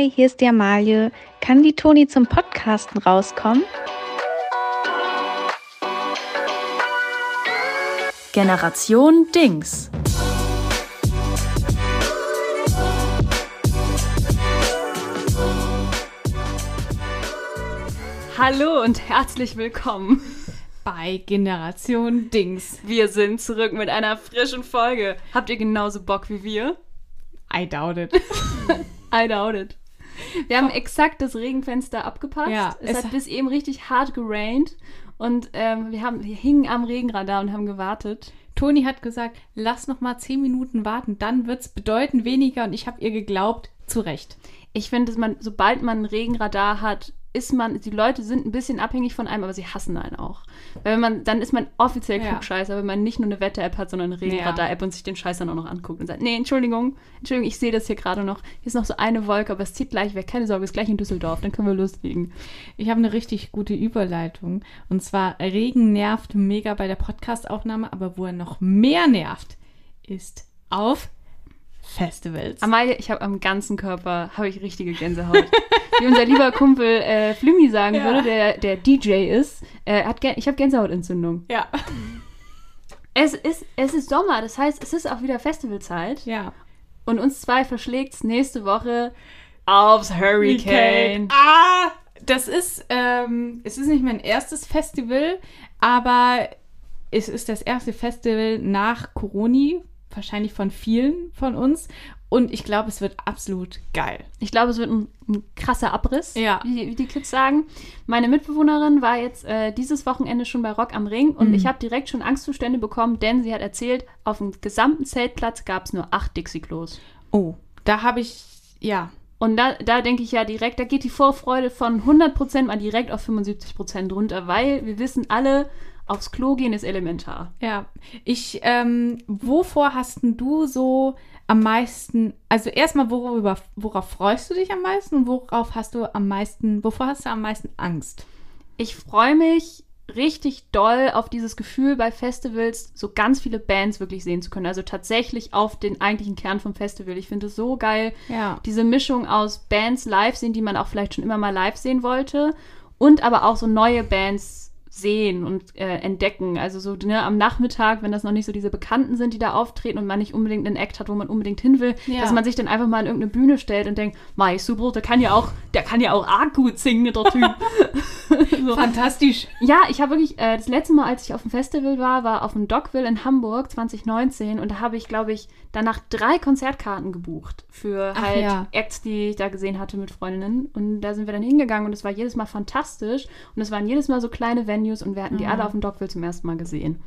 Hi, hier ist die Amalie. Kann die Toni zum Podcasten rauskommen? Generation Dings. Hallo und herzlich willkommen. bei Generation Dings. Wir sind zurück mit einer frischen Folge. Habt ihr genauso Bock wie wir? I doubt it. I doubt it. Wir haben exakt das Regenfenster abgepasst. Ja, es, es hat bis eben richtig hart geraint und ähm, wir, haben, wir hingen am Regenradar und haben gewartet. Toni hat gesagt, lass noch mal zehn Minuten warten, dann wird es bedeutend weniger und ich habe ihr geglaubt, zu Recht. Ich finde, dass man, sobald man ein Regenradar hat, ist man, die Leute sind ein bisschen abhängig von einem, aber sie hassen einen auch. Weil wenn man, dann ist man offiziell Ja. Klugscheißer, wenn man nicht nur eine Wetter-App hat, sondern eine Regenradar-App und sich den Scheiß dann auch noch anguckt und sagt, nee, Entschuldigung, Entschuldigung, ich sehe das hier gerade noch. Hier ist noch so eine Wolke, aber es zieht gleich weg. Keine Sorge, es ist gleich in Düsseldorf, dann können wir loslegen. Ich habe eine richtig gute Überleitung. Und zwar, Regen nervt mega bei der Podcast-Aufnahme, aber wo er noch mehr nervt, ist auf Festivals. Amalie, ich habe am ganzen Körper, habe ich richtige Gänsehaut. Wie unser lieber Kumpel äh, Flümmi sagen Ja. würde, der, der DJ ist, äh, hat ich habe Gänsehautentzündung. ja. Es ist, es ist Sommer, das heißt, es ist auch wieder Festivalzeit. Ja. Und uns zwei verschlägt's nächste Woche aufs Hurricane. Ah, das ist, ähm, es ist nicht mein erstes Festival, aber es ist das erste Festival nach Corona, wahrscheinlich von vielen von uns. Und ich glaube, es wird absolut geil. Ich glaube, es wird ein, ein krasser Abriss, Ja. wie, wie die Kids sagen. Meine Mitbewohnerin war jetzt äh, dieses Wochenende schon bei Rock am Ring und Mhm. ich habe direkt schon Angstzustände bekommen, denn sie hat erzählt, auf dem gesamten Zeltplatz gab es nur acht Dixie-Klos. Oh, da habe ich, ja, Und da, da denke ich ja direkt, da geht die Vorfreude von 100% mal direkt auf 75% runter, weil wir wissen alle, aufs Klo gehen ist elementar. Ja, ich, ähm, wovor hast denn du so am meisten, also erstmal, worüber, worauf freust du dich am meisten und worauf hast du am meisten, wovor hast du am meisten Angst? Ich freue mich richtig doll auf dieses Gefühl bei Festivals, so ganz viele Bands wirklich sehen zu können. Also tatsächlich auf den eigentlichen Kern vom Festival. Ich finde es so geil, Ja. diese Mischung aus Bands live sehen, die man auch vielleicht schon immer mal live sehen wollte, und aber auch so neue Bands sehen und äh, entdecken. Also so ne, am Nachmittag, wenn das noch nicht so diese Bekannten sind, die da auftreten und man nicht unbedingt einen Act hat, wo man unbedingt hin will, Ja. dass man sich dann einfach mal an irgendeine Bühne stellt und denkt, Mai, super, der kann ja auch, der kann ja auch arg gut singen, der Typ. so. Fantastisch. Ja, ich habe wirklich, äh, das letzte Mal, als ich auf dem Festival war, war auf dem Dockville in Hamburg 2019 und da habe ich, glaube ich, danach drei Konzertkarten gebucht für Ach halt ja. Acts, die ich da gesehen hatte mit Freundinnen. Und da sind wir dann hingegangen und es war jedes Mal fantastisch und es waren jedes Mal so kleine Venues und wir hatten die Mhm. alle auf dem Dockville zum ersten Mal gesehen.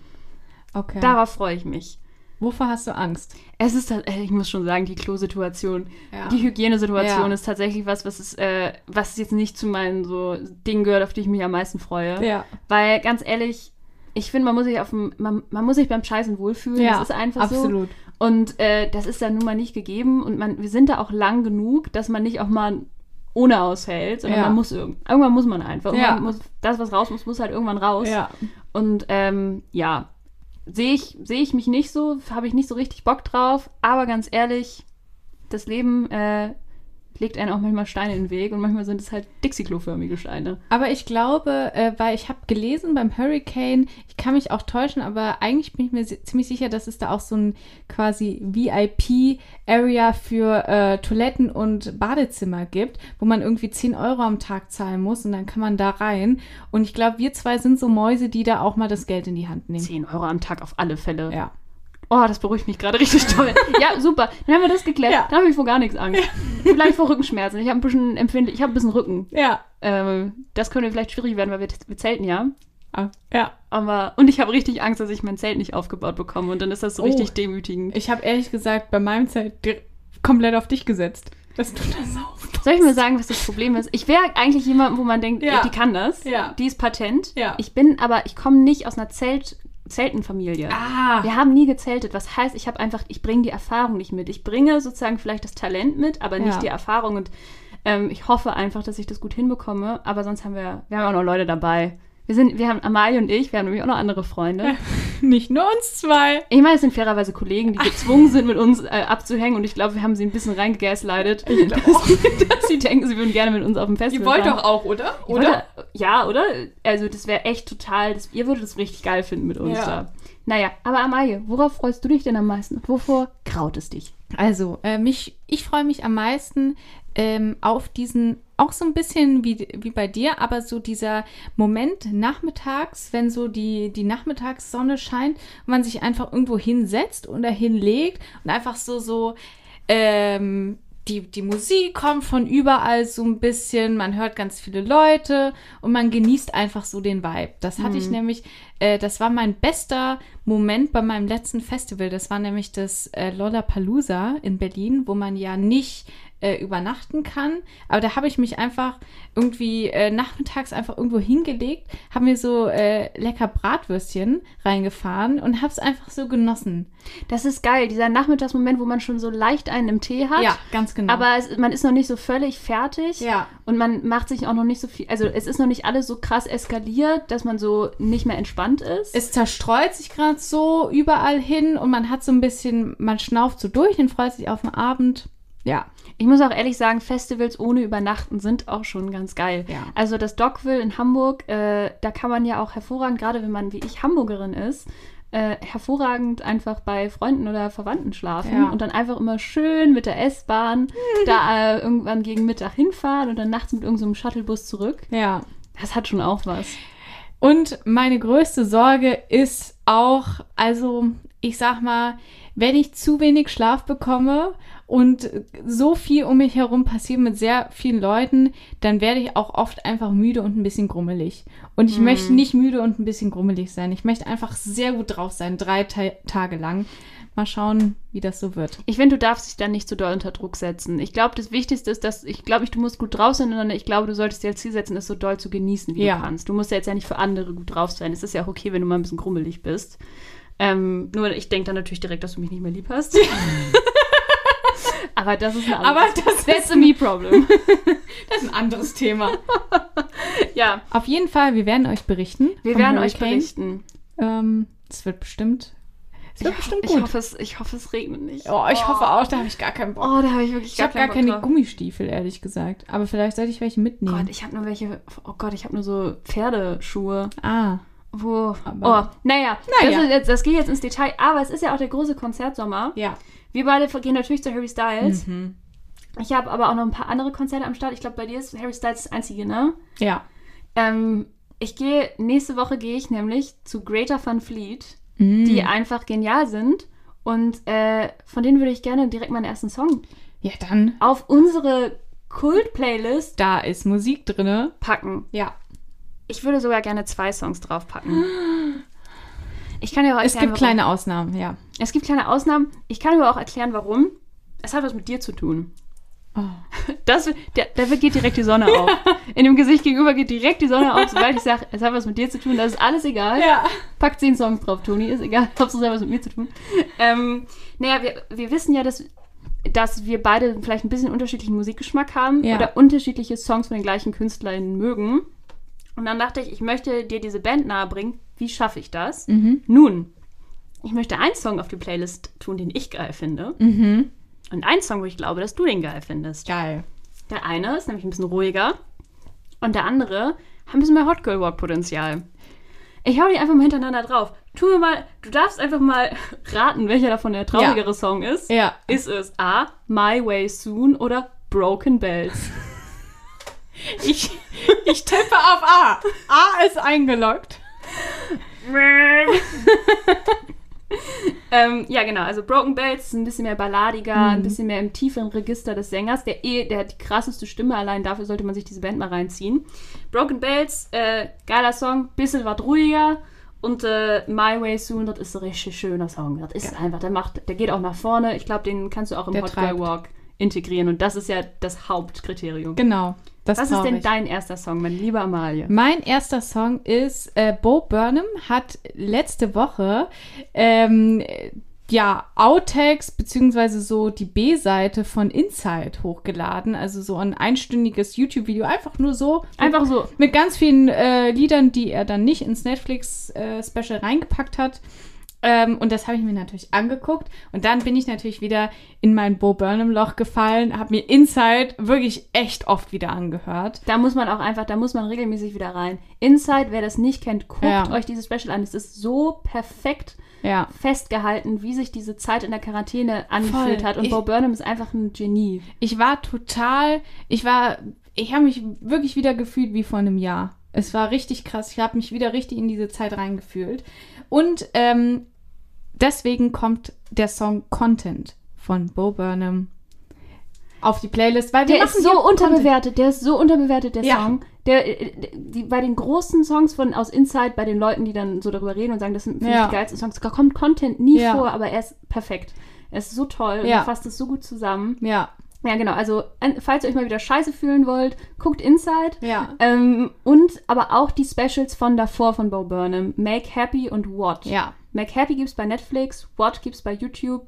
Okay. Darauf freue ich mich. Wovor hast du Angst? Es ist, äh, ich muss schon sagen, die Klosituation, Ja. die Hygienesituation Ja. ist tatsächlich was, was, ist, äh, was jetzt nicht zu meinen so Dingen gehört, auf die ich mich am meisten freue. Ja. Weil ganz ehrlich, ich finde, man muss sich auf dem, man, man muss sich beim Scheißen wohlfühlen. Ja, das ist einfach absolut. so. Und äh, das ist dann nun mal nicht gegeben. Und man, wir sind da auch lang genug, dass man nicht auch mal ohne aushält, sondern Ja. man muss irgend, irgendwann muss man einfach. Ja. Muss, das, was raus muss, muss halt irgendwann raus. Ja. Und ähm, ja, sehe ich, sehe ich mich nicht so, habe ich nicht so richtig Bock drauf. Aber ganz ehrlich, das Leben äh, legt einen auch manchmal Steine in den Weg und manchmal sind es halt Dixie-Klo-förmige Steine. Aber ich glaube, äh, weil ich habe gelesen beim Hurricane, ich kann mich auch täuschen, aber eigentlich bin ich mir si- ziemlich sicher, dass es da auch so ein quasi VIP-Area für äh, Toiletten und Badezimmer gibt, wo man irgendwie 10 Euro am Tag zahlen muss und dann kann man da rein. Und ich glaube, wir zwei sind so Mäuse, die da auch mal das Geld in die Hand nehmen. 10 Euro am Tag auf alle Fälle. Ja. Oh, das beruhigt mich gerade richtig toll. ja, super. Dann haben wir das geklärt. Ja. Dann habe ich vor gar nichts Angst. Vielleicht vor Rückenschmerzen. Ich habe ein bisschen empfindlich, ich habe ein bisschen Rücken. Ja. Ähm, das könnte vielleicht schwierig werden, weil wir, wir zelten ja. Ah, Ja. Aber, und ich habe richtig Angst, dass ich mein Zelt nicht aufgebaut bekomme. Und dann ist das so Oh. richtig demütigend. Ich habe ehrlich gesagt bei meinem Zelt komplett auf dich gesetzt. Dass du das aufbaust. Soll ich mir sagen, was das Problem ist? Ich wäre eigentlich jemand, wo man denkt, Ja. ey, die kann das. Ja. Die ist patent. Ja. Ich bin aber, ich komme nicht aus einer Zelt, Zeltenfamilie. Ah. Wir haben nie gezeltet. Was heißt, ich habe einfach, ich bringe die Erfahrung nicht mit. Ich bringe sozusagen vielleicht das Talent mit, aber nicht Ja. die Erfahrung. Und ähm, ich hoffe einfach, dass ich das gut hinbekomme. Aber sonst haben wir, wir haben auch noch Leute dabei. Wir sind, wir haben Amalie und ich, wir haben nämlich auch noch andere Freunde. Nicht nur uns zwei. Ich meine, es sind fairerweise Kollegen, die gezwungen sind, mit uns äh, abzuhängen und ich glaube, wir haben sie ein bisschen reingegaslightet, Ich glaub dass, dass sie denken, sie würden gerne mit uns auf dem Festival sein. auch, oder? Ihr wollt- Ja, oder? Also das wäre echt total, das, ihr würdet es richtig geil finden mit uns Ja. da. Naja, aber Amalie, worauf freust du dich denn am meisten? Wovor graut es dich? Also, äh, mich, ich freue mich am meisten ähm, auf diesen, auch so ein bisschen wie, wie bei dir, aber so dieser Moment nachmittags, wenn so die, die Nachmittagssonne scheint und man sich einfach irgendwo hinsetzt oder hinlegt und einfach so, so, ähm, die, die Musik kommt von überall so ein bisschen, man hört ganz viele Leute und man genießt einfach so den Vibe. Das hatte ich nämlich, äh, das war mein bester Moment bei meinem letzten Festival. Das war nämlich das äh, Lollapalooza in Berlin, wo man ja nicht äh, übernachten kann. Aber da habe ich mich einfach irgendwie äh, nachmittags einfach irgendwo hingelegt, habe mir so äh, lecker Bratwürstchen reingefahren und habe es einfach so genossen. Das ist geil, dieser Nachmittagsmoment, wo man schon so leicht einen im Tee hat. ganz genau. Aber es, man ist noch nicht so völlig fertig. Ja. Und man macht sich auch noch nicht so viel. Also, es ist noch nicht alles so krass eskaliert, dass man so nicht mehr entspannt ist. es zerstreut sich gerade so überall hin und man hat so ein bisschen, man schnauft so durch und freut sich auf den Abend. Ja. Ich muss auch ehrlich sagen, Festivals ohne Übernachten sind auch schon ganz geil. Ja. Also das Dockville in Hamburg, äh, da kann man ja auch hervorragend, gerade wenn man wie ich Hamburgerin ist, äh, hervorragend einfach bei Freunden oder Verwandten schlafen Ja. und dann einfach immer schön mit der S-Bahn da äh, irgendwann gegen Mittag hinfahren und dann nachts mit irgendeinem Shuttlebus zurück. Ja. Das hat schon auch was. Und meine größte Sorge ist auch, also ich sag mal, wenn ich zu wenig Schlaf bekomme und so viel um mich herum passiert mit sehr vielen Leuten, dann werde ich auch oft einfach müde und ein bisschen grummelig. Und ich möchte nicht müde und ein bisschen grummelig sein. Ich möchte einfach sehr gut drauf sein, drei Ta Tage lang. Mal schauen, wie das so wird. Ich finde, du darfst dich dann nicht zu doll unter Druck setzen. Ich glaube, das Wichtigste ist, dass ich glaube du musst gut drauf sein, sondern ich glaube, du solltest dir als Ziel setzen, es so doll zu genießen, wie Ja. du kannst. Du musst ja jetzt ja nicht für andere gut drauf sein. Es ist ja auch okay, wenn du mal ein bisschen grummelig bist. Ähm, nur ich denke dann natürlich direkt, dass du mich nicht mehr lieb hast. Aber das ist eine andere Aber das That's a me problem. Das ist ein anderes Thema. ja, Auf jeden Fall, wir werden euch berichten. wir werden euch Hurricane. berichten. Ähm, es wird bestimmt. Es wird bestimmt ich, gut. hoffe, es, ich hoffe, es regnet nicht. oh, ich hoffe auch, da habe ich gar keinen Bock. Oh, da habe ich wirklich ich habe gar keinen keine Bock drauf. Gummistiefel, ehrlich gesagt. Aber vielleicht sollte ich welche mitnehmen. Gott, ich habe nur welche. Oh Gott, ich habe nur so Pferdeschuhe. ah, Wo? Aber- oh, naja. Naja. Das, jetzt, das geht jetzt ins Detail. Aber es ist ja auch der große Konzertsommer. ja. Wir beide gehen natürlich zu Harry Styles. Mhm. Ich habe aber auch noch ein paar andere Konzerte am Start. Ich glaube, bei dir ist Harry Styles das einzige, ne? Ja. Ähm, ich gehe, nächste Woche gehe ich nämlich zu Greater Fun Fleet, Mhm. die einfach genial sind. Und äh, von denen würde ich gerne direkt meinen ersten Song Ja, dann, auf unsere Kult-Playlist da ist Musik drinne. packen. Ja. Ich würde sogar gerne zwei Songs draufpacken. Ich kann ja auch Es erklären, gibt warum. kleine Ausnahmen, ja. Es gibt kleine Ausnahmen. Ich kann aber auch erklären, warum. Es hat was mit dir zu tun. Oh. Das, der, da geht direkt die Sonne auf. In dem Gesicht gegenüber geht direkt die Sonne auf, sobald ich sage, es hat was mit dir zu tun. Das ist alles egal. Ja. Pack zehn Songs drauf, Toni. Ist egal, Hauptsache es hat was mit mir zu tun. Ähm, naja, wir, wir wissen ja, dass, dass wir beide vielleicht ein bisschen unterschiedlichen Musikgeschmack haben Ja. oder unterschiedliche Songs von den gleichen KünstlerInnen mögen. Und dann dachte ich, ich möchte dir diese Band nahebringen. Wie schaffe ich das? Mhm. Nun, ich möchte einen Song auf die Playlist tun, den ich geil finde. Mhm. Und einen Song, wo ich glaube, dass du den geil findest. Geil. Der eine ist nämlich ein bisschen ruhiger. Und der andere hat ein bisschen mehr Hot Girl Walk Potenzial. Ich hau die einfach mal hintereinander drauf. Tu mir mal, du darfst einfach mal raten, welcher davon der traurigere Song ist. Ja. Ist es A, My Way Soon oder Broken Bells? Ich, ich tippe auf A. A ist eingeloggt. ähm, ja, genau. Also Broken Bells ist ein bisschen mehr balladiger, ein bisschen mehr im tieferen Register des Sängers. Der, eh, der hat die krasseste Stimme. Allein dafür sollte man sich diese Band mal reinziehen. Broken Bells, äh, geiler Song, bisschen was ruhiger. Und äh, My Way Soon, das ist ein richtig schöner Song. Das ist einfach, der macht, der geht auch nach vorne. Ich glaube, den kannst du auch im Der Hot Girl. Walk integrieren. Und das ist ja das Hauptkriterium. Genau. Das Was ist denn traurig. dein erster Song, meine liebe Amalie? Mein erster Song ist, äh, Bo Burnham hat letzte Woche ähm, äh, ja Outtakes beziehungsweise so die B-Seite von Inside hochgeladen, also so ein einstündiges YouTube-Video, einfach nur so Einfach so. mit ganz vielen äh, Liedern, die er dann nicht ins Netflix-Special reingepackt hat. Ähm, und das habe ich mir natürlich angeguckt. Und dann bin ich natürlich wieder in mein Bo Burnham-Loch gefallen, habe mir Inside wirklich echt oft wieder angehört. Da muss man auch einfach, da muss man regelmäßig wieder rein. Inside, wer das nicht kennt, guckt Ja. euch dieses Special an. Es ist so perfekt Ja. festgehalten, wie sich diese Zeit in der Quarantäne angefühlt Voll. hat. Und Ich- Bo Burnham ist einfach ein Genie. Ich war total, ich war, ich habe mich wirklich wieder gefühlt wie vor einem Jahr. Es war richtig krass. Ich habe mich wieder richtig in diese Zeit reingefühlt. Und ähm, deswegen kommt der Song Content von Bo Burnham auf die Playlist, weil wir Der ist so hier Content. unterbewertet, der ist so unterbewertet, der Ja. Song. Der, äh, die, bei den großen Songs von aus Inside, bei den Leuten, die dann so darüber reden und sagen, das sind Ja. die geilsten Songs, da kommt Content nie Ja. vor, aber er ist perfekt. Er ist so toll und er fasst es so gut zusammen. Ja, Ja, genau. Also, falls ihr euch mal wieder scheiße fühlen wollt, guckt Inside. ja, Ähm, und aber auch die Specials von davor von Bo Burnham. Make Happy und What. ja. Make Happy gibt's bei Netflix, What gibt's bei YouTube.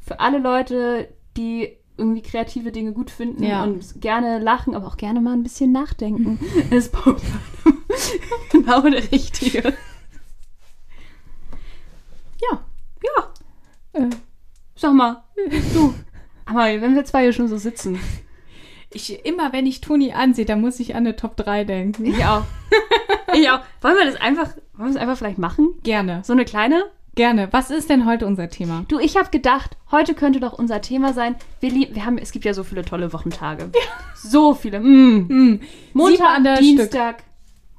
Für alle Leute, die irgendwie kreative Dinge gut finden Ja. und gerne lachen, aber auch gerne mal ein bisschen nachdenken, ist Bo Burnham genau der Richtige. Ja. Ja, Äh, sag mal, du. Aber wenn wir zwei hier schon so sitzen. ich, immer wenn ich Toni ansehe, dann muss ich an eine Top 3 denken. Ich auch. ich auch. Wollen wir das einfach, wollen wir das einfach vielleicht machen? Gerne, So eine kleine? gerne. Was ist denn heute unser Thema? Du, ich habe gedacht, heute könnte doch unser Thema sein. Wir, lieb, wir haben, es gibt ja so viele tolle Wochentage. So viele. Mm. Hm, Montag, an der Dienstag,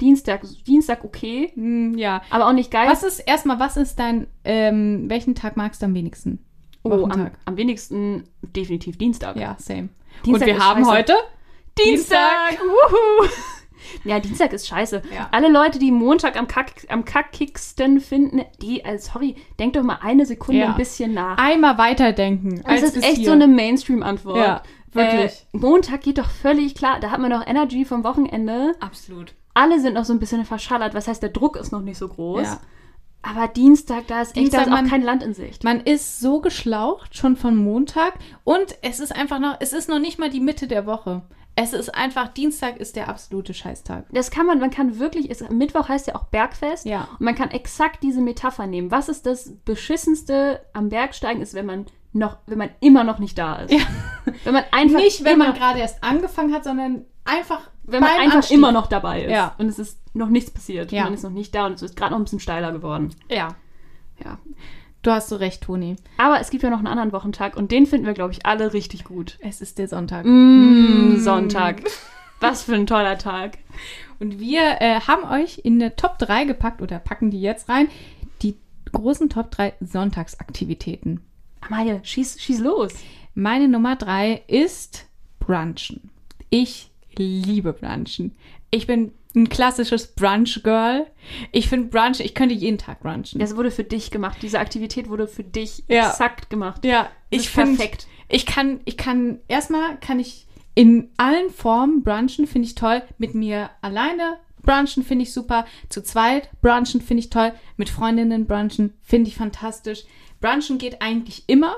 Dienstag, Dienstag okay, hm, ja. aber auch nicht geil. Was ist erstmal, was ist dein, ähm, welchen Tag magst du am wenigsten? Oh, am, am wenigsten definitiv Dienstag. Ja, same. Dienstag Und wir haben scheiße. heute Dienstag. Wuhu. Ja, Dienstag ist scheiße. Ja. Alle Leute, die Montag am, Kack, am kackigsten finden, die, also sorry, denkt doch mal eine Sekunde Ja. ein bisschen nach. einmal weiterdenken. Das als ist echt hier. so eine Mainstream-Antwort. Ja, wirklich. Äh, Montag geht doch völlig klar. Da hat man noch Energy vom Wochenende. Absolut. Alle sind noch so ein bisschen verschallert. Was heißt, der Druck ist noch nicht so groß. Ja. Aber Dienstag, da ist echt Dienstag, da ist auch man- kein Land in Sicht. Man ist so geschlaucht schon von Montag und es ist einfach noch, es ist noch nicht mal die Mitte der Woche. Es ist einfach, Dienstag ist der absolute Scheißtag. Das kann man, man kann wirklich, es, Mittwoch heißt ja auch Bergfest. Ja. Und man kann exakt diese Metapher nehmen. Was ist das Beschissenste am Bergsteigen ist, wenn man noch, wenn man immer noch nicht da ist. Ja. Wenn man einfach Nicht, wenn man gerade erst angefangen hat, sondern einfach wenn man einfach Anstieg. immer noch dabei ist. Ja. Und es ist noch nichts passiert. Ja. Man ist noch nicht da und es ist gerade noch ein bisschen steiler geworden. Ja, Ja. du hast so recht, Toni. Aber es gibt ja noch einen anderen Wochentag und den finden wir, glaube ich, alle richtig gut. Es ist der Sonntag. Mmh, Sonntag. Was für ein toller Tag. Und wir äh, haben euch in eine Top 3 gepackt oder packen die jetzt rein. Die großen Top 3 Sonntagsaktivitäten. Amalie, schieß, schieß los. Meine Nummer 3 ist Brunchen. Ich liebe Brunchen. Ich bin ein klassisches Brunch-Girl. Ich finde Brunch, ich könnte jeden Tag brunchen. Das wurde für dich gemacht. Diese Aktivität wurde für dich Ja. exakt gemacht. Ja, Das ich finde, perfekt. ich kann, ich kann, erstmal kann ich in allen Formen brunchen, finde ich toll. Mit mir alleine brunchen finde ich super. Zu zweit brunchen finde ich toll. Mit Freundinnen brunchen finde ich fantastisch. Brunchen geht eigentlich immer.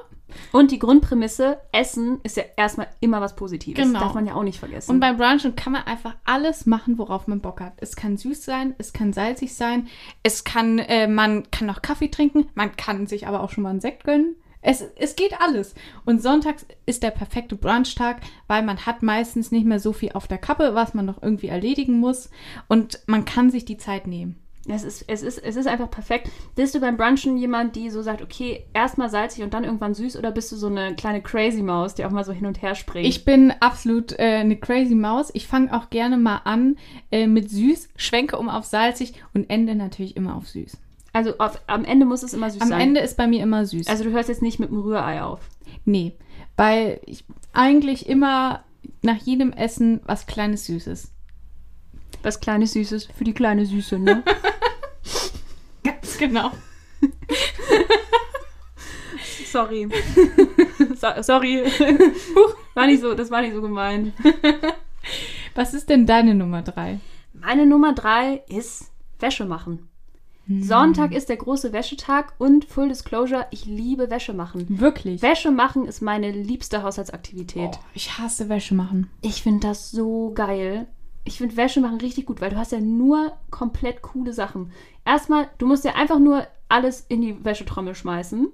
Und die Grundprämisse, Essen ist ja erstmal immer was Positives. Genau. Darf man ja auch nicht vergessen. Und beim Brunchen kann man einfach alles machen, worauf man Bock hat. Es kann süß sein, es kann salzig sein, es kann, äh, man kann noch Kaffee trinken, man kann sich aber auch schon mal einen Sekt gönnen. Es, es geht alles. Und sonntags ist der perfekte Brunchtag, weil man hat meistens nicht mehr so viel auf der Kappe, was man noch irgendwie erledigen muss. Und man kann sich die Zeit nehmen. Es, ist, es, ist, es ist einfach perfekt. Bist du beim Brunchen jemand, die so sagt, okay, erstmal salzig und dann irgendwann süß oder bist du so eine kleine Crazy Maus, die auch mal so hin und her springt? Ich bin absolut äh, eine crazy Maus. Ich fange auch gerne mal an äh, mit süß, schwenke um auf salzig und ende natürlich immer auf süß. also auf, am Ende muss es immer süß Am sein. Ende ist bei mir immer süß. Also du hörst jetzt nicht mit dem Rührei auf. Nee, weil ich eigentlich immer nach jedem Essen was kleines Süßes. Was kleines Süßes für die kleine Süße, ne? Ganz genau. Sorry. so, sorry. war nicht so, das war nicht so gemeint. Was ist denn deine Nummer drei? Meine Nummer drei ist Wäsche machen. Sonntag ist der große Wäschetag und Full Disclosure, ich liebe Wäsche machen. Wirklich? Wäsche machen ist meine liebste Haushaltsaktivität. Oh, ich hasse Wäsche machen. Ich finde das so geil. Ich finde Wäsche machen richtig gut, weil du hast ja nur komplett coole Sachen. Erstmal, du musst ja einfach nur alles in die Wäschetrommel schmeißen.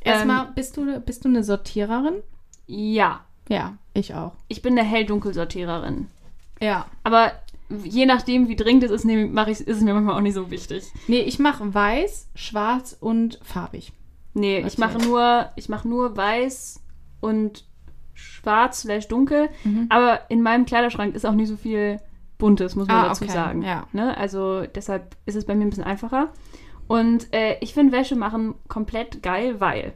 Erstmal, Ähm, bist, du, bist du eine Sortiererin? ja, Ja, ich auch. ich bin eine hell-dunkel-Sortiererin. Ja. Aber je nachdem, wie dringend es ist, nehme- mach ich, ist es mir manchmal auch nicht so wichtig. Nee, ich mache weiß, schwarz und farbig. Nee, ich Okay. mache nur, ich mache nur weiß und schwarz slash dunkel. Mhm. Aber in meinem Kleiderschrank ist auch nicht so viel Buntes, muss man Ah, dazu okay, sagen. ja. Ne? Also deshalb ist es bei mir ein bisschen einfacher. Und äh, ich finde Wäsche machen komplett geil, weil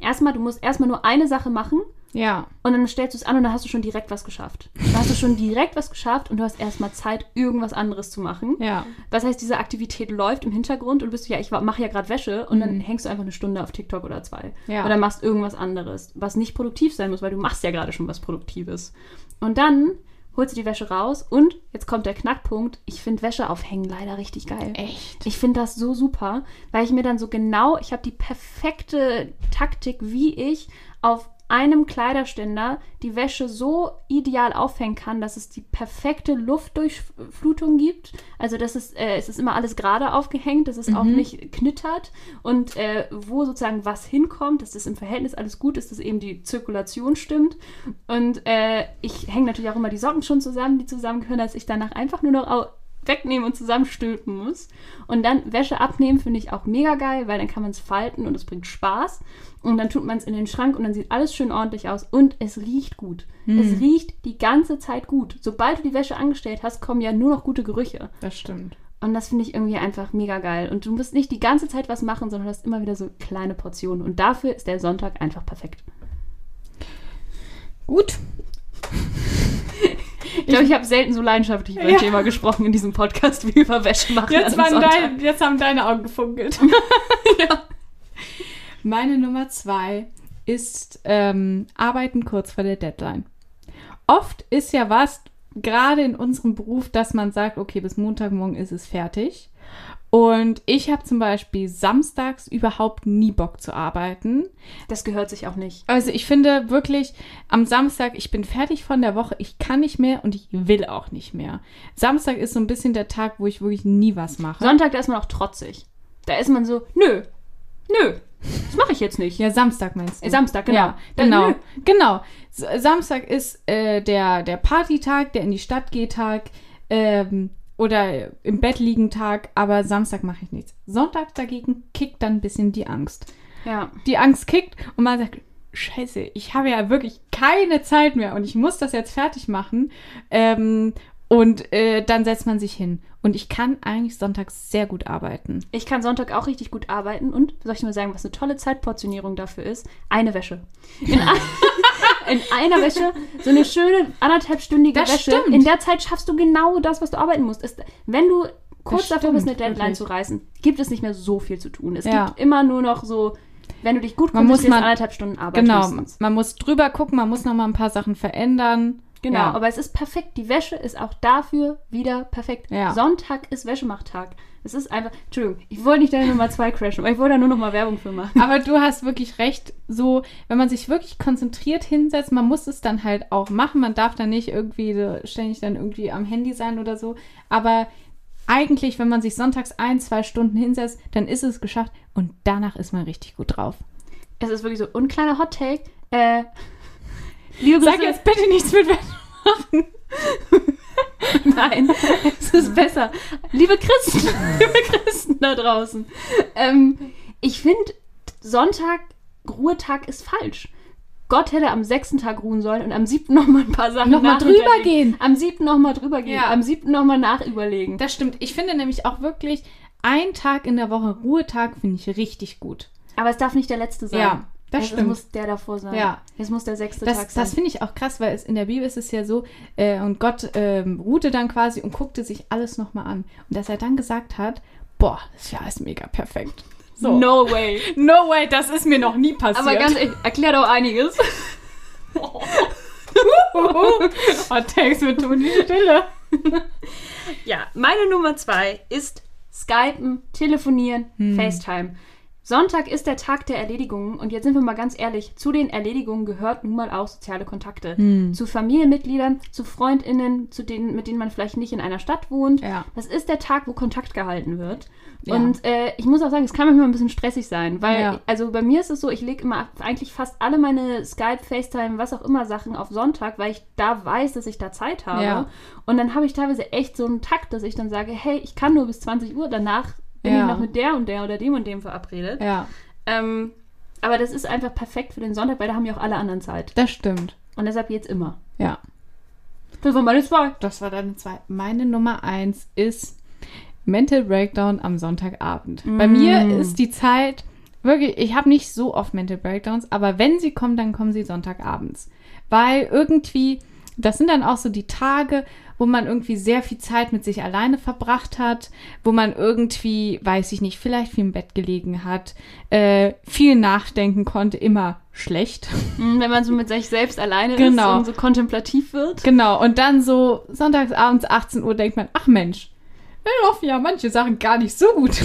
erstmal, du musst erstmal nur eine Sache machen Ja. und dann stellst du es an und dann hast du schon direkt was geschafft. Dann hast du schon direkt was geschafft und du hast erstmal Zeit, irgendwas anderes zu machen. Ja. Das heißt, diese Aktivität läuft im Hintergrund und bist du, ja, ich mache ja gerade Wäsche und dann Mhm. hängst du einfach eine Stunde auf TikTok oder zwei. Ja. Oder machst irgendwas anderes, was nicht produktiv sein muss, weil du machst ja gerade schon was Produktives. Und dann holst du die Wäsche raus und jetzt kommt der Knackpunkt. Ich finde Wäsche aufhängen leider richtig geil. Echt? Ich finde das so super, weil ich mir dann so genau, ich habe die perfekte Taktik, wie ich auf einem Kleiderständer die Wäsche so ideal aufhängen kann, dass es die perfekte Luftdurchflutung gibt. Also dass es, äh, es ist immer alles gerade aufgehängt, dass es auch nicht knittert und äh, wo sozusagen was hinkommt, dass das im Verhältnis alles gut ist, dass eben die Zirkulation stimmt. Und äh, ich hänge natürlich auch immer die Socken schon zusammen, die zusammengehören, dass ich danach einfach nur noch wegnehmen und zusammenstülpen muss. Und dann Wäsche abnehmen finde ich auch mega geil, weil dann kann man es falten und es bringt Spaß. Und dann tut man es in den Schrank und dann sieht alles schön ordentlich aus und es riecht gut. Es riecht die ganze Zeit gut. Sobald du die Wäsche angestellt hast, kommen ja nur noch gute Gerüche. Das stimmt. Und das finde ich irgendwie einfach mega geil. Und du musst nicht die ganze Zeit was machen, sondern hast immer wieder so kleine Portionen. Und dafür ist der Sonntag einfach perfekt. Gut. Ich glaube, ich habe selten so leidenschaftlich über ein Ja. Thema gesprochen in diesem Podcast wie über Wäsche machen. Jetzt, waren dein, jetzt haben deine Augen gefunkelt. Ja. Meine Nummer zwei ist ähm, Arbeiten kurz vor der Deadline. Oft ist ja was, gerade in unserem Beruf, dass man sagt, okay, bis Montagmorgen ist es fertig. Und ich habe zum Beispiel samstags überhaupt nie Bock zu arbeiten. Das gehört sich auch nicht. Also ich finde wirklich, am Samstag, ich bin fertig von der Woche, ich kann nicht mehr und ich will auch nicht mehr. Samstag ist so ein bisschen der Tag, wo ich wirklich nie was mache. Sonntag, da ist man auch trotzig. Da ist man so, nö, nö, das mache ich jetzt nicht. Ja, Samstag meinst du? Äh, Samstag, genau. Ja, genau. nö. Genau. Samstag ist äh, der, der Partytag, der in die Stadt geht Tag ähm, oder im Bett liegen Tag, aber Samstag mache ich nichts. Sonntag dagegen kickt dann ein bisschen die Angst. Ja. Die Angst kickt und man sagt, scheiße, ich habe ja wirklich keine Zeit mehr und ich muss das jetzt fertig machen. Ähm, und äh, dann setzt man sich hin. Und ich kann eigentlich sonntags sehr gut arbeiten. Ich kann Sonntag auch richtig gut arbeiten und soll ich mal sagen, was eine tolle Zeitportionierung dafür ist? Eine Wäsche. In, in einer Wäsche so eine schöne anderthalbstündige Das Wäsche. stimmt. In der Zeit schaffst du genau das, was du arbeiten musst. Es, wenn du kurz Das davor bist, eine stimmt, Deadline wirklich. zu reißen, gibt es nicht mehr so viel zu tun. Es Ja. gibt immer nur noch so, wenn du dich gut Man muss mal- anderthalb Stunden Arbeit. Genau, höchstens. man muss drüber gucken, man muss noch mal ein paar Sachen verändern. Genau, Ja. aber es ist perfekt. Die Wäsche ist auch dafür wieder perfekt. Ja. Sonntag ist Wäschemachtag. Es ist einfach. Entschuldigung, ich wollte nicht deine Nummer zwei crashen, aber ich wollte da nur noch mal Werbung für machen. Aber du hast wirklich recht, so, wenn man sich wirklich konzentriert hinsetzt, man muss es dann halt auch machen. Man darf dann nicht irgendwie ständig dann irgendwie am Handy sein oder so. Aber eigentlich, wenn man sich sonntags ein, zwei Stunden hinsetzt, dann ist es geschafft und danach ist man richtig gut drauf. Es ist wirklich so. Und kleiner Hot Take. Äh, liebe Grüße. Sag jetzt bitte nichts mit Wäsche. Nein, es ist besser. Liebe Christen, liebe Christen da draußen. Ähm, ich finde, Sonntag, Ruhetag ist falsch. Gott hätte am sechsten Tag ruhen sollen und am siebten nochmal ein paar Sachen Noch mal drüber gehen. Am siebten nochmal drüber gehen. Ja. Am siebten nochmal nachüberlegen. Das stimmt. Ich finde nämlich auch wirklich, ein Tag in der Woche Ruhetag finde ich richtig gut. Aber es darf nicht der letzte sein. Ja, das es, stimmt. Muss der davor sein. Ja. Es muss der sechste Tag Das, sein. das finde ich auch krass, weil es in der Bibel ist es ja so, äh, und Gott ähm, ruhte dann quasi und guckte sich alles nochmal an. Und dass er dann gesagt hat, boah, das Jahr ist mega perfekt. So. No way. No way, das ist mir noch nie passiert. Aber ganz ehrlich, erklärt auch einiges. Hot Takes mit Toni Stille. Ja, meine Nummer zwei ist Skypen, Telefonieren, Hm. FaceTime. Sonntag ist der Tag der Erledigungen und jetzt sind wir mal ganz ehrlich, zu den Erledigungen gehört nun mal auch soziale Kontakte. Hm. Zu Familienmitgliedern, zu Freundinnen, zu denen, mit denen man vielleicht nicht in einer Stadt wohnt. Ja. Das ist der Tag, wo Kontakt gehalten wird. Ja. Und äh, ich muss auch sagen, es kann manchmal ein bisschen stressig sein, weil, Ja. also bei mir ist es so, ich lege immer eigentlich fast alle meine Skype, FaceTime, was auch immer Sachen auf Sonntag, weil ich da weiß, dass ich da Zeit habe. Und dann habe ich teilweise echt so einen Takt, dass ich dann sage, hey, ich kann nur bis 20 Uhr, danach bin Ja. ich noch mit der und der oder dem und dem verabredet. Ja, Ähm, aber das ist einfach perfekt für den Sonntag, weil da haben ja auch alle anderen Zeit. das stimmt. Und deshalb jetzt immer. Ja. Das war meine zwei. Das war deine zwei. Meine Nummer eins ist Mental Breakdown am Sonntagabend. Bei Mm. mir ist die Zeit wirklich, ich habe nicht so oft Mental Breakdowns, aber wenn sie kommen, dann kommen sie Sonntagabends. Weil irgendwie, das sind dann auch so die Tage, wo man irgendwie sehr viel Zeit mit sich alleine verbracht hat, wo man irgendwie, weiß ich nicht, vielleicht viel im Bett gelegen hat, äh, viel nachdenken konnte, immer schlecht. Mhm, Wenn man so mit sich selbst alleine Genau. ist und so kontemplativ wird. Genau, und dann so sonntagsabends 18 Uhr denkt man, ach Mensch, wir laufen ja manche Sachen gar nicht so gut.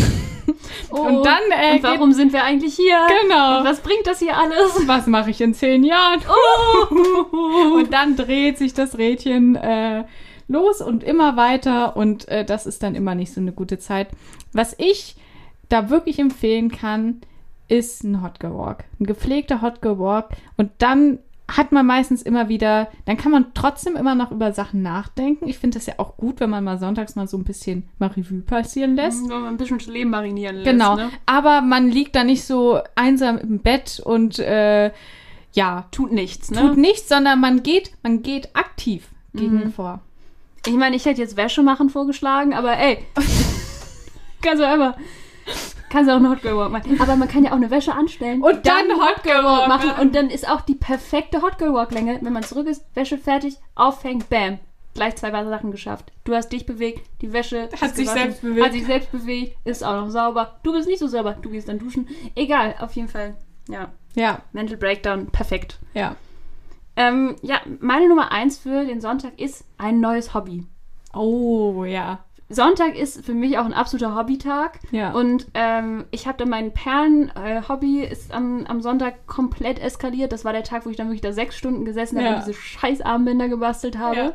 Und dann, äh, und warum sind wir eigentlich hier? Genau. Und was bringt das hier alles? Was mache ich in zehn Jahren? Oh. Und dann dreht sich das Rädchen äh, los und immer weiter und äh, das ist dann immer nicht so eine gute Zeit. Was ich da wirklich empfehlen kann, ist ein Hot Walk. Ein gepflegter Hot Walk und dann hat man meistens immer wieder, dann kann man trotzdem immer noch über Sachen nachdenken. Ich finde das ja auch gut, wenn man mal sonntags mal so ein bisschen mal Revue passieren lässt. Wenn man ein bisschen das Leben marinieren lässt. Genau, Ne? aber man liegt da nicht so einsam im Bett und äh, ja, Tut nichts, ne? tut nichts, sondern man geht, man geht aktiv gegen vor. Ich meine, ich hätte jetzt Wäsche machen vorgeschlagen, aber ey. kannst du einfach. Kannst du auch eine Hot Girl Walk machen. Aber man kann ja auch eine Wäsche anstellen. Und dann Hot Girl Walk machen. Und dann ist auch die perfekte Hot Girl Walk Länge. Wenn man zurück ist, Wäsche fertig, aufhängt, bam. Gleich zwei weitere Sachen geschafft. Du hast dich bewegt, die Wäsche Hat sich gewaschen, selbst bewegt. Hat sich selbst bewegt, ist auch noch sauber. Du bist nicht so sauber, du gehst dann duschen. Egal, auf jeden Fall. Ja, Ja, Mental Breakdown, perfekt. ja. Ähm, ja, meine Nummer eins für den Sonntag ist ein neues Hobby. Oh, ja. Sonntag ist für mich auch ein absoluter Hobbytag. Ja. Und ähm, ich habe dann mein Perlen-Hobby ist am, am Sonntag komplett eskaliert. Das war der Tag, wo ich dann wirklich da sechs Stunden gesessen habe Ja. und diese scheiß Armbänder gebastelt habe. Ja.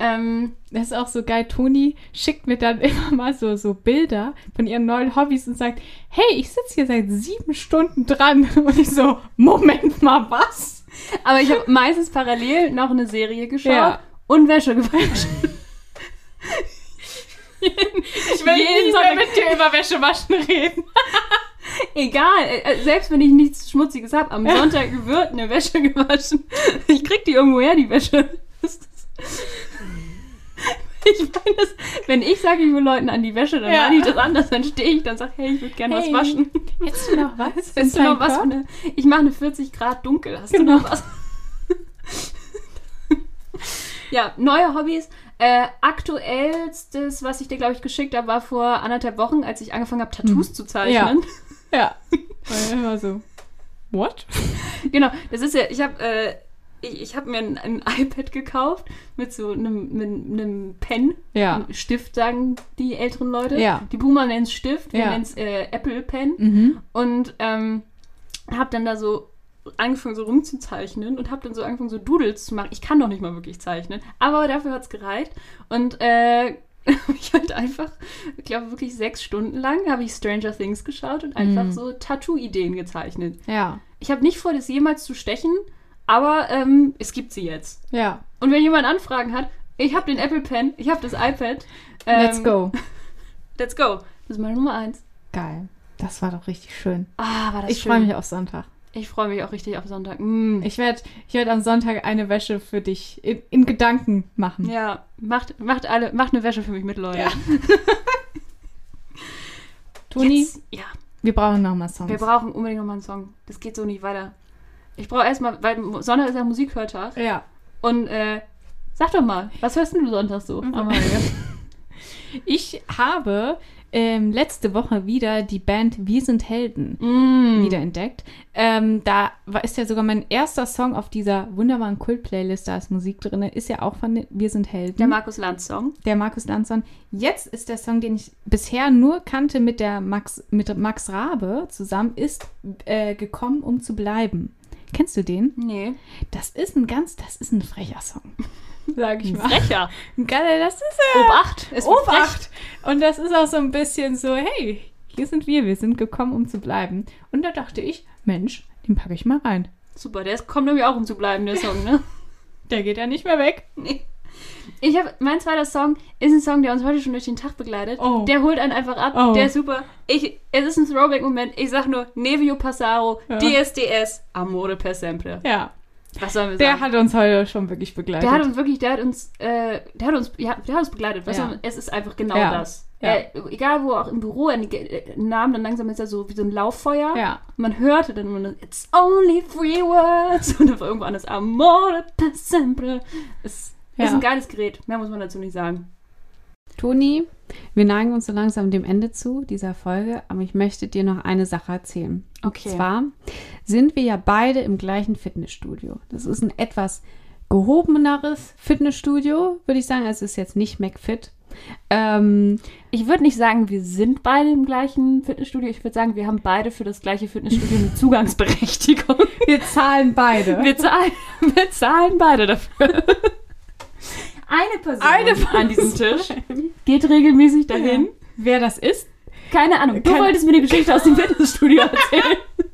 Ähm, Das ist auch so geil. Toni schickt mir dann immer mal so, so Bilder von ihren neuen Hobbys und sagt, hey, ich sitze hier seit sieben Stunden dran. Und ich so, Moment mal, was? aber ich habe meistens parallel noch eine Serie geschaut Ja. und Wäsche gewaschen. Ich will Jeden Sonntag- mit dir über Wäschewaschen reden. Egal, äh, selbst wenn ich nichts Schmutziges habe, am Sonntag wird eine Wäsche gewaschen. Ich krieg die irgendwo her, die Wäsche. Ich meine, das, wenn ich sage, ich will Leuten an die Wäsche, dann Ja. meine ich das anders. Dann stehe ich, dann sage hey, ich würde gerne Hey, was waschen. Hättest du noch was? Hast du noch was der, Ich mache eine 40 Grad dunkel. Hast Genau. du noch was? ja, neue Hobbys. Äh, aktuellstes, was ich dir, glaube ich, geschickt habe, war vor anderthalb Wochen, als ich angefangen habe, Tattoos zu zeichnen. Ja. War immer so, what? Genau, das ist ja, ich habe äh, ich, ich hab mir ein, ein iPad gekauft mit so einem, mit einem Pen. Ja. Ein Stift, sagen die älteren Leute. Ja. Die Boomer nennen es Stift, wir Ja. nennen es äh, Apple Pen. Mhm. Und ähm, habe dann da so angefangen, so rumzuzeichnen und habe dann so angefangen, so Doodles zu machen. Ich kann noch nicht mal wirklich zeichnen, aber dafür hat es gereicht. Und äh, ich halt einfach, ich glaube wirklich sechs Stunden lang habe ich Stranger Things geschaut und einfach Mhm. so Tattoo-Ideen gezeichnet. Ja. Ich habe nicht vor, das jemals zu stechen, aber ähm, es gibt sie jetzt. Ja. Und wenn jemand Anfragen hat, ich habe den Apple Pen, ich habe das iPad. ähm, Let's go. Let's go. Das ist meine Nummer eins. Geil. Das war doch richtig schön. Ah, war das Ich schön. freue mich auf Sonntag. Ich freue mich auch richtig auf Sonntag. Mm. Ich werde ich werd am Sonntag eine Wäsche für dich in, in Gedanken machen. Ja, macht, macht alle, macht eine Wäsche für mich mit, Leute. Ja. Toni, Jetzt, ja, wir brauchen noch mal Songs. wir brauchen unbedingt nochmal einen Song. Das geht so nicht weiter. Ich brauche erstmal, weil Sonntag ist ja Musikhörtag. ja. Und äh, sag doch mal, was hörst du Sonntag so? Mhm. Ich habe ähm, letzte Woche wieder die Band Wir sind Helden Mm. wiederentdeckt. Ähm, da war, ist ja sogar mein erster Song auf dieser wunderbaren Kult-Playlist, da ist Musik drin, ist ja auch von Wir sind Helden. Der Markus Lanz-Song. der Markus Lanzon. Jetzt ist der Song, den ich bisher nur kannte mit der Max, mit Max Rabe zusammen, ist äh, gekommen, um zu bleiben. Kennst du den? Nee. Das ist ein ganz, das ist ein frecher Song. Sag ich mal. Frecher. Geil, das ist ja. Obacht. Es. Obacht! Und das ist auch so ein bisschen so, hey, hier sind wir, wir sind gekommen, um zu bleiben. Und da dachte ich, Mensch, den packe ich mal rein. Super, der kommt nämlich auch um zu bleiben, der Song, ne? Der geht ja nicht mehr weg. Nee. Ich habe, mein zweiter Song ist ein Song, der uns heute schon durch den Tag begleitet. Oh. Der holt einen einfach ab. Oh. Der ist super. Ich, es ist ein Throwback-Moment. Ich sag nur Nevio Passaro, Ja. DSDS, Amore per Sample. Ja, Was sollen wir der sagen? hat uns heute schon wirklich begleitet. der hat uns wirklich, der hat uns, äh, der hat uns, ja, der hat uns begleitet. Was Ja. es ist einfach genau Ja. das. Ja. Äh, egal wo, auch im Büro, er nahm dann langsam ist er so wie so ein Lauffeuer. ja. Man hörte dann immer, it's only three words. Und dann war irgendwo anders, amore per sempre. Es Ja. ist ein geiles Gerät. Mehr muss man dazu nicht sagen. Toni, wir neigen uns so langsam dem Ende zu dieser Folge, aber ich möchte dir noch eine Sache erzählen. Okay. Und zwar sind wir ja beide im gleichen Fitnessstudio. Das ist ein etwas gehobeneres Fitnessstudio, würde ich sagen. Also Es ist jetzt nicht McFit. Ähm, Ich würde nicht sagen, wir sind beide im gleichen Fitnessstudio. Ich würde sagen, wir haben beide für das gleiche Fitnessstudio eine Zugangsberechtigung. wir zahlen beide. Wir zahlen, wir zahlen beide dafür. Eine Person Eine an diesem Tisch geht regelmäßig dahin. Wer das ist? Keine Ahnung. Du Keine- wolltest mir die Geschichte aus dem Fitnessstudio erzählen.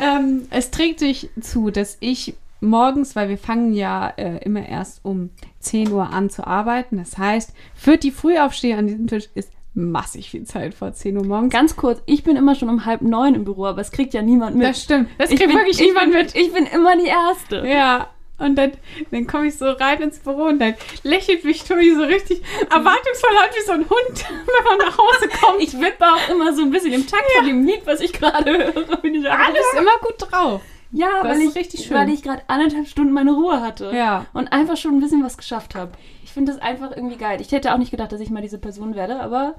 Ähm, es trägt sich zu, dass ich morgens, weil wir fangen ja äh, immer erst um 10 Uhr an zu arbeiten. Das heißt, für die Frühaufsteher an diesem Tisch ist massig viel Zeit vor 10 Uhr morgens. Ganz kurz, ich bin immer schon um halb neun im Büro, aber es kriegt ja niemand mit. Das stimmt. Das kriegt bin, wirklich ich niemand mit. Ich bin immer die Erste. Ja. Und dann, dann komme ich so rein ins Büro und dann lächelt mich Toni so richtig erwartungsvoll an wie so ein Hund, wenn man nach Hause kommt. Ich wippe auch immer so ein bisschen im Takt von dem Lied, was ich gerade höre. Bin ich Alles immer gut drauf. Ja, Das weil ich, richtig schön. weil ich gerade anderthalb Stunden meine Ruhe hatte. Ja. Und einfach schon ein bisschen was geschafft habe. Ich finde das einfach irgendwie geil. Ich hätte auch nicht gedacht, dass ich mal diese Person werde, aber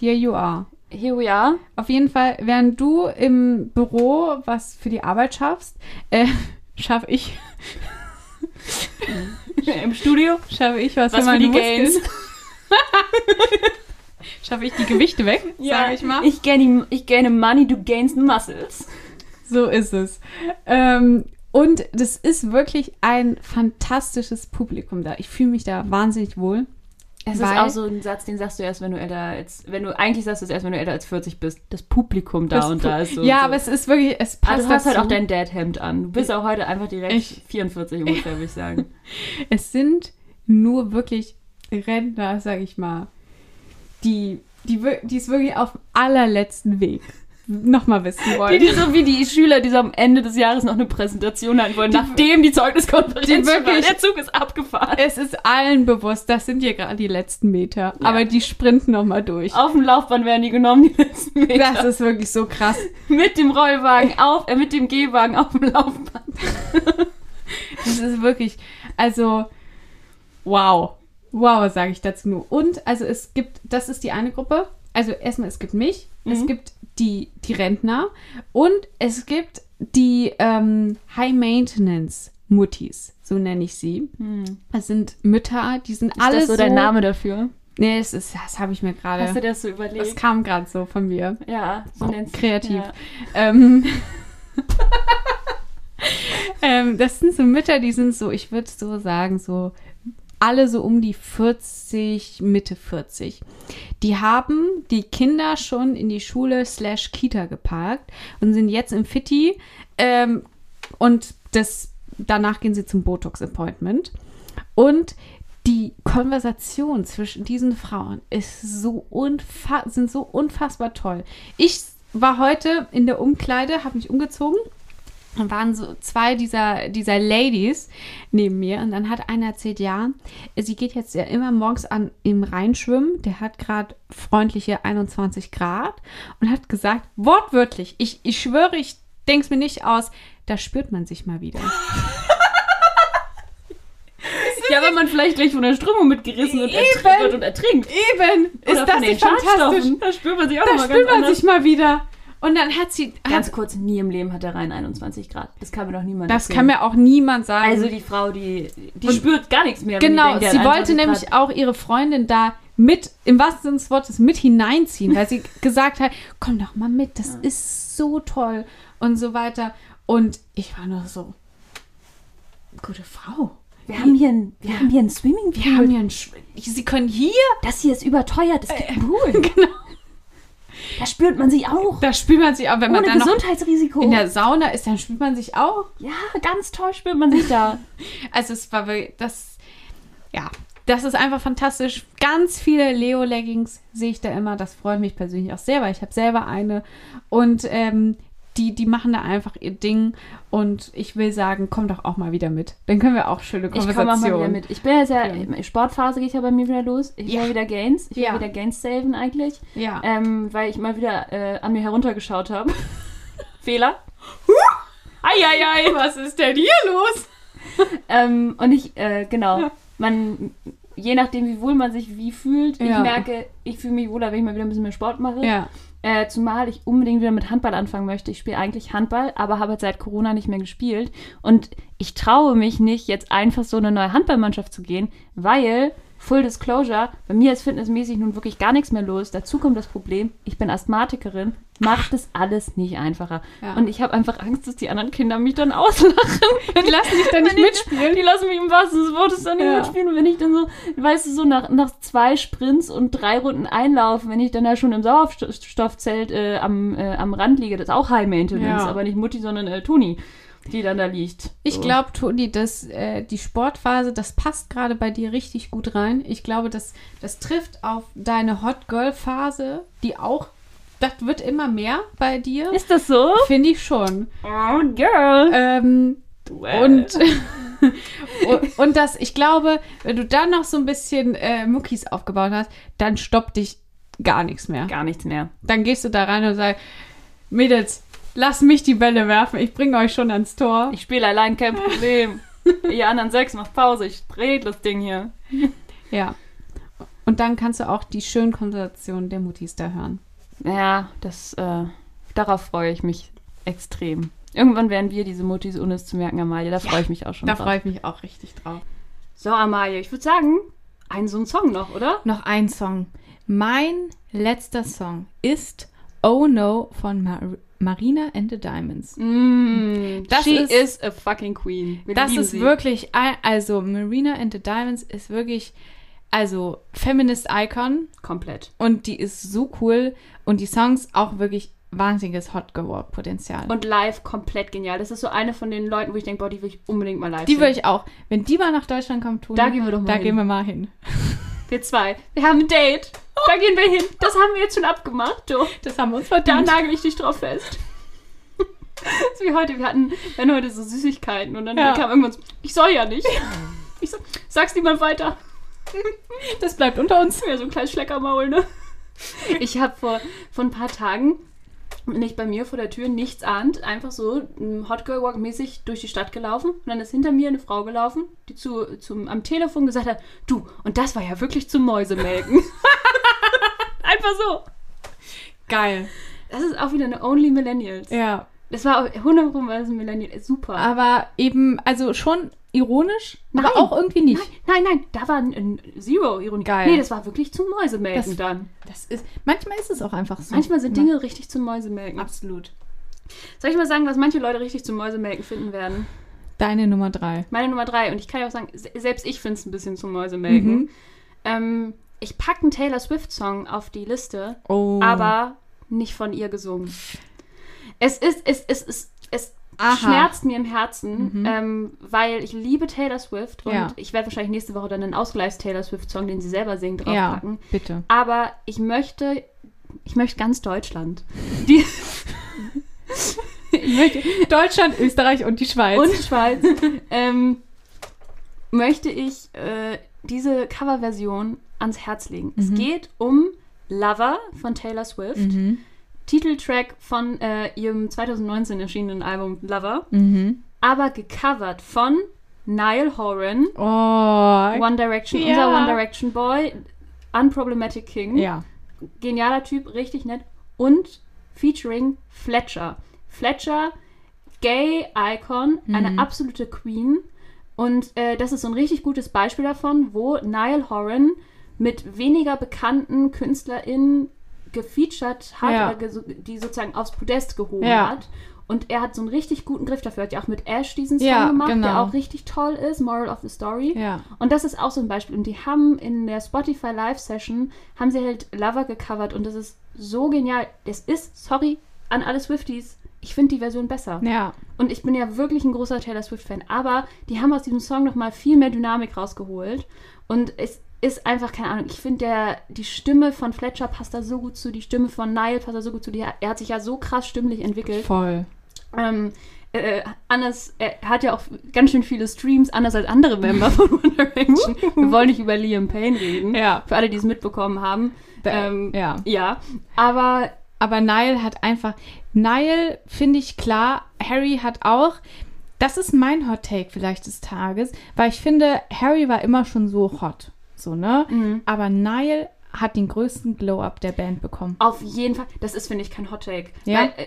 Here you are. here we are. Auf jeden Fall, während du im Büro was für die Arbeit schaffst, äh, schaffe ich, Im Studio. schaffe ich was, Was für die Muskeln. Gains. Schaffe ich die Gewichte weg, sage ich mal. Ich gaine, ich gaine money, du gainst muscles. So ist es. Ähm, und das ist wirklich ein fantastisches Publikum da. Ich fühle mich da wahnsinnig wohl. Es Weil- ist auch so ein Satz, den sagst du erst, wenn du älter als, wenn du, eigentlich sagst du es erst, wenn du älter als 40 bist. Das Publikum da und da ist so. ja, so. aber es ist wirklich, es Ah, passt du hast halt dazu. auch dein Dad-Hemd an. Du bist auch heute einfach direkt Ich- 44 ungefähr, würde ich sagen. Es sind nur wirklich Rentner, sag ich mal, die, die, die es wirklich auf dem allerletzten Weg nochmal wissen Die, wollen. die so wie die Schüler, die so am Ende des Jahres noch eine Präsentation halten wollen, nachdem die Zeugniskonferenz die war. wirklich- Der Zug ist abgefahren. Es ist allen bewusst, das sind hier gerade die letzten Meter, aber die sprinten nochmal durch. Auf dem Laufband werden die genommen, die letzten Meter. Das ist wirklich so krass. mit dem Rollwagen auf, äh, mit dem Gehwagen auf dem Laufband. Das ist wirklich, also, wow. Wow, sage ich dazu nur. Und, also es gibt, das ist die eine Gruppe. Also erstmal, es gibt mich, es Mhm. gibt die, die Rentner und es gibt die ähm, High-Maintenance-Muttis, so nenne ich sie. Das sind Mütter, die sind alle ist das so dein Name dafür? Nee, das ist, das habe ich mir Hast du gerade, das so überlegt? das kam gerade so von mir. ja, so nennst Kreativ. Ja. Ähm, ähm, das sind so Mütter, die sind so, ich würde so sagen, so alle so um die 40, Mitte 40. Die haben die Kinder schon in die Schule slash Kita geparkt und sind jetzt im Fitti ähm, und das, danach gehen sie zum Botox-Appointment. Und die Konversation zwischen diesen Frauen ist so unfa sind so unfassbar toll. Ich war heute in der Umkleide, habe mich umgezogen. Dann waren so zwei dieser, dieser Ladies neben mir und dann hat einer erzählt, ja, sie geht jetzt ja immer morgens an im Rhein schwimmen. Der hat gerade freundliche 21 Grad und hat gesagt, wortwörtlich, ich, ich schwöre, ich denke es mir nicht aus, da spürt man sich mal wieder. Ja, weil man vielleicht gleich von der Strömung mitgerissen und ertrinkt wird und ertrinkt. Eben, ist Oder das nicht fantastisch? Da spürt man sich auch Da nochmal spürt man sich mal wieder. Und dann hat sie. Ganz Hat, kurz, nie im Leben hat der Rhein 21 Grad. Das kann mir doch niemand das erzählen. kann mir auch niemand sagen. Also die Frau, die, die Und- spürt gar nichts mehr. Genau, denkt, sie wollte 21 nämlich Grad. auch ihre Freundin da mit, im wahrsten Sinne des Wortes, mit hineinziehen, weil sie gesagt hat, komm doch mal mit, das ist so toll und so weiter. Und ich war nur so, gute Frau. Wir haben hier ein, wir haben hier ein Swimmingpool. Wir haben hier einen, Sch sie können hier, das hier ist überteuert. Es gibt einen Pool. genau, Da spürt man sich auch. da spürt man sich auch, wenn man Ohne dann noch Gesundheitsrisiko. in der Sauna ist, dann spürt man sich auch. ja, ganz toll spürt man sich da. Also es war wirklich, das, ja, das ist einfach fantastisch. Ganz viele Leo-Leggings sehe ich da immer. Das freut mich persönlich auch sehr, weil ich habe selber eine. Und ähm, die, die machen da einfach ihr Ding. Und ich will sagen, komm doch auch mal wieder mit. Dann können wir auch schöne Ich komme Konversationen. auch mal wieder mit. Ich bin jetzt ja, Ja. Sportphase geht ja bei mir wieder los. Ich Ja. will wieder Gains. Ich will Ja. wieder Gains saven eigentlich. Ja. Ähm, weil ich mal wieder äh, an mir heruntergeschaut habe. Fehler. Eieiei. was ist denn hier los? Ähm, und ich, äh, genau, man, je nachdem, wie wohl man sich wie fühlt, ich merke, ich fühle mich wohler, wenn ich mal wieder ein bisschen mehr Sport mache. Ja. Äh, zumal ich unbedingt wieder mit Handball anfangen möchte. Ich spiele eigentlich Handball, aber habe seit Corona nicht mehr gespielt. Und ich traue mich nicht, jetzt einfach so eine neue Handballmannschaft zu gehen, weil, Full Disclosure, bei mir ist fitnessmäßig nun wirklich gar nichts mehr los. Dazu kommt das Problem, ich bin Asthmatikerin, macht das alles nicht einfacher. Ja. Und ich habe einfach Angst, dass die anderen Kinder mich dann auslachen. Die lassen dich da nicht ich- mitspielen. Die lassen mich im wahrsten Sinne des Wortes dann nicht Ja. mitspielen. Und wenn ich dann so, weißt du, so nach, nach zwei Sprints und drei Runden einlaufen, wenn ich dann da schon im Sauerstoffzelt äh, am, äh, am Rand liege, das ist auch High Maintenance, Ja. aber nicht Mutti, sondern äh, Toni, die dann da liegt. Ich So. glaube, Toni, dass äh, die Sportphase, das passt gerade bei dir richtig gut rein. Ich glaube, das, das trifft auf deine Hot Girl Phase, die auch, das wird immer mehr bei dir. Ist das so? Finde ich schon. Oh, Girl. Ähm, Well. und, und, und das, ich glaube, wenn du dann noch so ein bisschen äh, Muckis aufgebaut hast, dann stoppt dich gar nichts mehr. Gar nichts mehr. Dann gehst du da rein und sagst, Mädels, lass mich die Bälle werfen, ich bringe euch schon ans Tor. Ich spiele allein, kein Problem. Ihr anderen sechs macht Pause, ich drehe das Ding hier. Ja. Und dann kannst du auch die schönen Konversationen der Muttis da hören. Ja, das, äh, darauf freue ich mich extrem. Irgendwann werden wir diese Muttis, ohne es zu merken, Amalie. Da freue ich mich auch schon Da drauf. freue ich mich auch richtig drauf. So, Amalie, ich würde sagen, einen so einen Song noch, oder? Noch ein Song. Mein letzter Song ist Oh No von Mar Marina and the Diamonds. Mm, Das she ist- is a fucking queen. Wir Das ist sie. wirklich, also Marina and the Diamonds ist wirklich, also Feminist Icon komplett. und die ist so cool und die Songs auch wirklich wahnsinniges Hot Girl Potenzial. Und live komplett genial. Das ist so eine von den Leuten, wo ich denke, boah, die will ich unbedingt mal live die würde ich auch, wenn die mal nach Deutschland kommt, tun, Da gehen wir doch mal da hin. gehen wir mal hin. Wir zwei. Wir haben ein Date. Da gehen wir hin. Das haben wir jetzt schon abgemacht, du. Das haben wir uns Da verdient. nagel ich dich drauf fest. Ist wie heute. Wir hatten, wir hatten heute so Süßigkeiten und dann Ja. kam irgendwann so, ich soll ja nicht. Ich so, sag's niemand weiter. Das bleibt unter uns. Ja, so ein kleines Schleckermaul, ne? Ich habe vor, vor ein paar Tagen, nicht bei mir vor der Tür, nichts ahnt, einfach so Hot Girl Walk mäßig durch die Stadt gelaufen. Und dann ist hinter mir eine Frau gelaufen, die zu, zum, am Telefon gesagt hat, du, und das war ja wirklich zum Mäusemelken. einfach so. Geil. Das ist auch wieder eine Only Millennials. Ja. Das war 100% weil es ein Millennial. Super. Aber eben, also schon ironisch, Nein. aber auch irgendwie nicht. Nein, nein, nein, da war ein, ein Zero-Ironie. Geil. Nee, das war wirklich zum Mäusemelken Das- dann. Das ist, manchmal ist es auch einfach so. Manchmal sind Dinge richtig zum Mäusemelken. Absolut. Soll ich mal sagen, was manche Leute richtig zum Mäusemelken finden werden? Deine Nummer drei. Meine Nummer drei. Und ich kann ja auch sagen, se- selbst ich finde es ein bisschen zum Mäusemelken. Mhm. Ähm, ich packe einen Taylor Swift-Song auf die Liste, Oh. aber nicht von ihr gesungen. Es ist, es, es, es, es Aha. schmerzt mir im Herzen, Mhm. ähm, weil ich liebe Taylor Swift und Ja. ich werde wahrscheinlich nächste Woche dann einen Ausgleichs-Taylor Swift-Song, den sie selber singt, Ja, draufpacken. bitte. Aber ich möchte, ich möchte ganz Deutschland. Die, möchte, Deutschland, Österreich und die Schweiz. und Schweiz, ähm, möchte ich äh, diese Coverversion ans Herz legen. Es Mhm. geht um Lover von Taylor Swift, mhm. Titeltrack von äh, ihrem 2019 erschienenen Album Lover, Mhm. aber gecovert von Niall Horan, Oh. One Direction, Ja. unser One Direction Boy, Unproblematic King. Ja. Genialer Typ, richtig nett. Und featuring Fletcher. Fletcher, Gay Icon, eine absolute Queen. Und äh, das ist so ein richtig gutes Beispiel davon, wo Niall Horan mit weniger bekannten KünstlerInnen gefeatured hat, Ja. die sozusagen aufs Podest gehoben Ja. hat. Und er hat so einen richtig guten Griff dafür. Hat ja auch mit Ash diesen Song Ja, gemacht, der genau. auch richtig toll ist. Moral of the Story. Ja. Und das ist auch so ein Beispiel. Und die haben in der Spotify Live Session, haben sie halt Lover gecovert und das ist so genial. Das ist, sorry, an alle Swifties, ich finde die Version besser. Ja. Und ich bin ja wirklich ein großer Taylor Swift-Fan. Aber die haben aus diesem Song nochmal viel mehr Dynamik rausgeholt. Und es ist einfach, keine Ahnung, ich finde, der die Stimme von Fletcher passt da so gut zu, die Stimme von Niall passt da so gut zu. Die, er hat sich ja so krass stimmlich entwickelt. Voll. Ähm, äh, anders, er hat ja auch ganz schön viele Streams, anders als andere Member von One Direction. Wir wollen nicht über Liam Payne reden. Ja. Für alle, die es mitbekommen haben. Ähm, ja. ja. Aber Aber Niall hat einfach. Niall finde ich klar. Harry hat auch. Das ist mein Hot Take vielleicht des Tages, weil ich finde, Harry war immer schon so hot. So, ne? Mhm. Aber Niall hat den größten Glow-Up der Band bekommen. auf jeden Fall, das ist, finde ich, kein Hot Take. Ja. Weil, äh,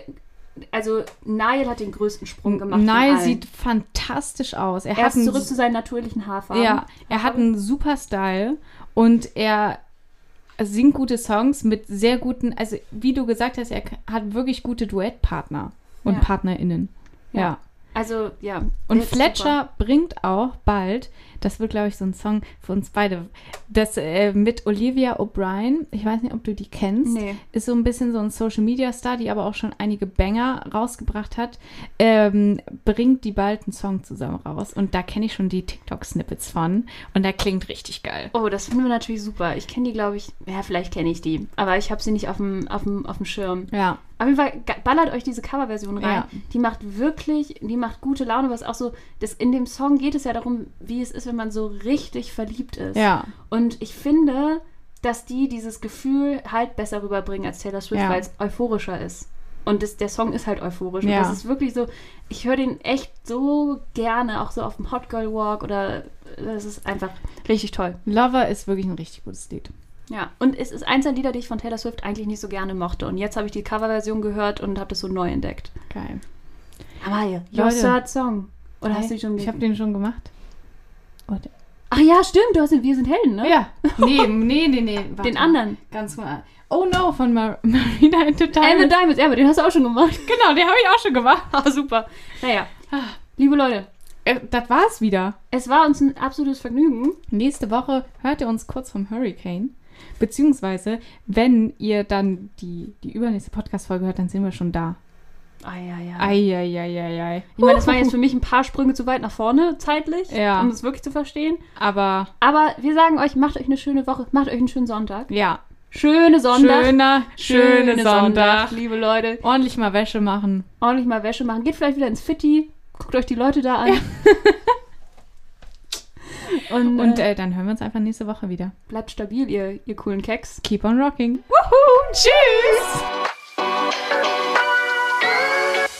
also, Niall hat den größten Sprung gemacht. Niall sieht fantastisch aus. Er, er hat ist zurück einen, zu seinen natürlichen Haarfarben. ja, er hat einen super Style und er singt gute Songs mit sehr guten, also wie du gesagt hast, er hat wirklich gute Duettpartner und Ja. PartnerInnen. Ja. ja. Also, ja. Und Fletcher bringt auch bald, das wird, glaube ich, so ein Song für uns beide, das äh, mit Olivia O'Brien, ich weiß nicht, ob du die kennst, Nee. ist so ein bisschen so ein Social-Media-Star, die aber auch schon einige Banger rausgebracht hat, ähm, bringt die bald einen Song zusammen raus. Und da kenne ich schon die TikTok-Snippets von und der klingt richtig geil. Oh, das finden wir natürlich super. Ich kenne die, glaube ich, ja, vielleicht kenne ich die, aber ich habe sie nicht auf dem, auf dem, auf dem Schirm. Ja, Auf jeden Fall ballert euch diese Coverversion rein. Ja. Die macht wirklich, die macht gute Laune, was auch so, das, in dem Song geht es ja darum, wie es ist, wenn man so richtig verliebt ist. ja, Und ich finde, dass die dieses Gefühl halt besser rüberbringen als Taylor Swift, Ja. weil es euphorischer ist. Und das, der Song ist halt euphorisch. Ja. Und das ist wirklich so, ich höre den echt so gerne, auch so auf dem Hot Girl Walk oder das ist einfach richtig toll. Lover ist wirklich ein richtig gutes Lied. Ja, und es ist eins der Lieder, die ich von Taylor Swift eigentlich nicht so gerne mochte. Und jetzt habe ich die Coverversion gehört und habe das so neu entdeckt. Geil. Amalie, your Leute. third song. Oder hast du schon Ich habe den schon gemacht. Der- Ach ja, stimmt, du hast den Wir sind Helden, ne? Ja. Nee, nee, nee, nee. warte Den anderen. Ganz mal. Oh no, von Mar Marina into Amy Diamonds. Diamonds, ja, aber den hast du auch schon gemacht. Genau, den habe ich auch schon gemacht. Ah, super. Naja, liebe Leute, Äh, das war's wieder. es war uns ein absolutes Vergnügen. Nächste Woche hört ihr uns kurz vom Hurricane. Beziehungsweise, wenn ihr dann die, die übernächste Podcast-Folge hört, dann sind wir schon da. Ja, ja. Eieieiei. Ich meine, das waren jetzt für mich ein paar Sprünge zu weit nach vorne zeitlich, Ja. um es wirklich zu verstehen. Aber Aber wir sagen euch, macht euch eine schöne Woche, macht euch einen schönen Sonntag. ja, Schöne Sonntag. schöner, schöne Sonntag. liebe Leute. Ordentlich mal Wäsche machen. Ordentlich mal Wäsche machen. Geht vielleicht wieder ins Fitti. Guckt euch die Leute da an. Und, Und äh, äh, dann hören wir uns einfach nächste Woche wieder. bleibt stabil, ihr, ihr coolen Keks. Keep on rocking. Wuhu, tschüss!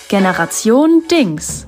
Generation Dings.